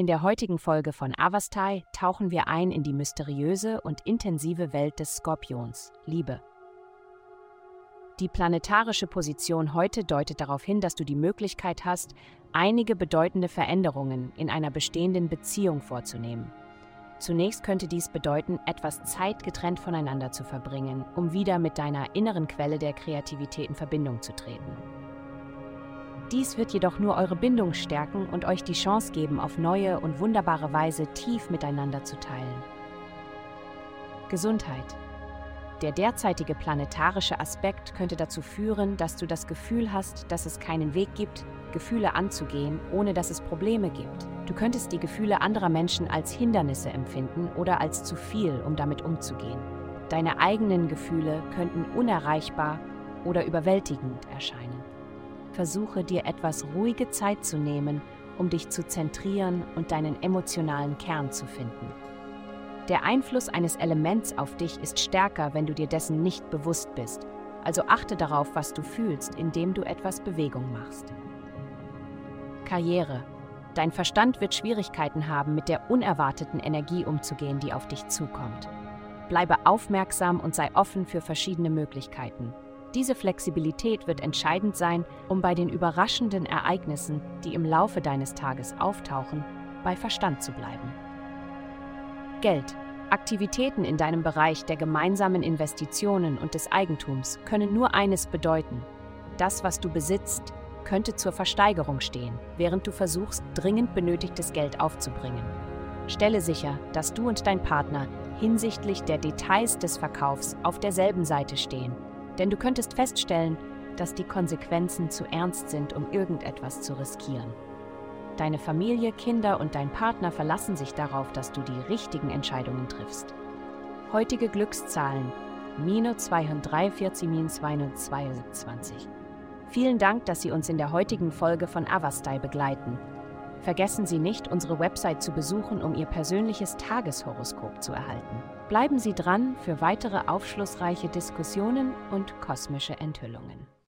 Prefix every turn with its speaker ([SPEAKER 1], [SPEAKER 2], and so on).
[SPEAKER 1] In der heutigen Folge von Avastai tauchen wir ein in die mysteriöse und intensive Welt des Skorpions, Liebe. Die planetarische Position heute deutet darauf hin, dass du die Möglichkeit hast, einige bedeutende Veränderungen in einer bestehenden Beziehung vorzunehmen. Zunächst könnte dies bedeuten, etwas Zeit getrennt voneinander zu verbringen, um wieder mit deiner inneren Quelle der Kreativität in Verbindung zu treten. Dies wird jedoch nur eure Bindung stärken und euch die Chance geben, auf neue und wunderbare Weise tief miteinander zu teilen. Gesundheit. Der derzeitige planetarische Aspekt könnte dazu führen, dass du das Gefühl hast, dass es keinen Weg gibt, Gefühle anzugehen, ohne dass es Probleme gibt. Du könntest die Gefühle anderer Menschen als Hindernisse empfinden oder als zu viel, um damit umzugehen. Deine eigenen Gefühle könnten unerreichbar oder überwältigend erscheinen. Versuche dir etwas ruhige Zeit zu nehmen, um dich zu zentrieren und deinen emotionalen Kern zu finden. Der Einfluss eines Elements auf dich ist stärker, wenn du dir dessen nicht bewusst bist. Also achte darauf, was du fühlst, indem du etwas Bewegung machst. Karriere. Dein Verstand wird Schwierigkeiten haben, mit der unerwarteten Energie umzugehen, die auf dich zukommt. Bleibe aufmerksam und sei offen für verschiedene Möglichkeiten. Diese Flexibilität wird entscheidend sein, um bei den überraschenden Ereignissen, die im Laufe deines Tages auftauchen, bei Verstand zu bleiben. Geld. Aktivitäten in deinem Bereich der gemeinsamen Investitionen und des Eigentums können nur eines bedeuten. Das, was du besitzt, könnte zur Versteigerung stehen, während du versuchst, dringend benötigtes Geld aufzubringen. Stelle sicher, dass du und dein Partner hinsichtlich der Details des Verkaufs auf derselben Seite stehen, denn du könntest feststellen, dass die Konsequenzen zu ernst sind, um irgendetwas zu riskieren. Deine Familie, Kinder und dein Partner verlassen sich darauf, dass du die richtigen Entscheidungen triffst. Heutige Glückszahlen minus 243 minus 222. Vielen Dank, dass Sie uns in der heutigen Folge von Avastai begleiten. Vergessen Sie nicht, unsere Website zu besuchen, um Ihr persönliches Tageshoroskop zu erhalten. Bleiben Sie dran für weitere aufschlussreiche Diskussionen und kosmische Enthüllungen.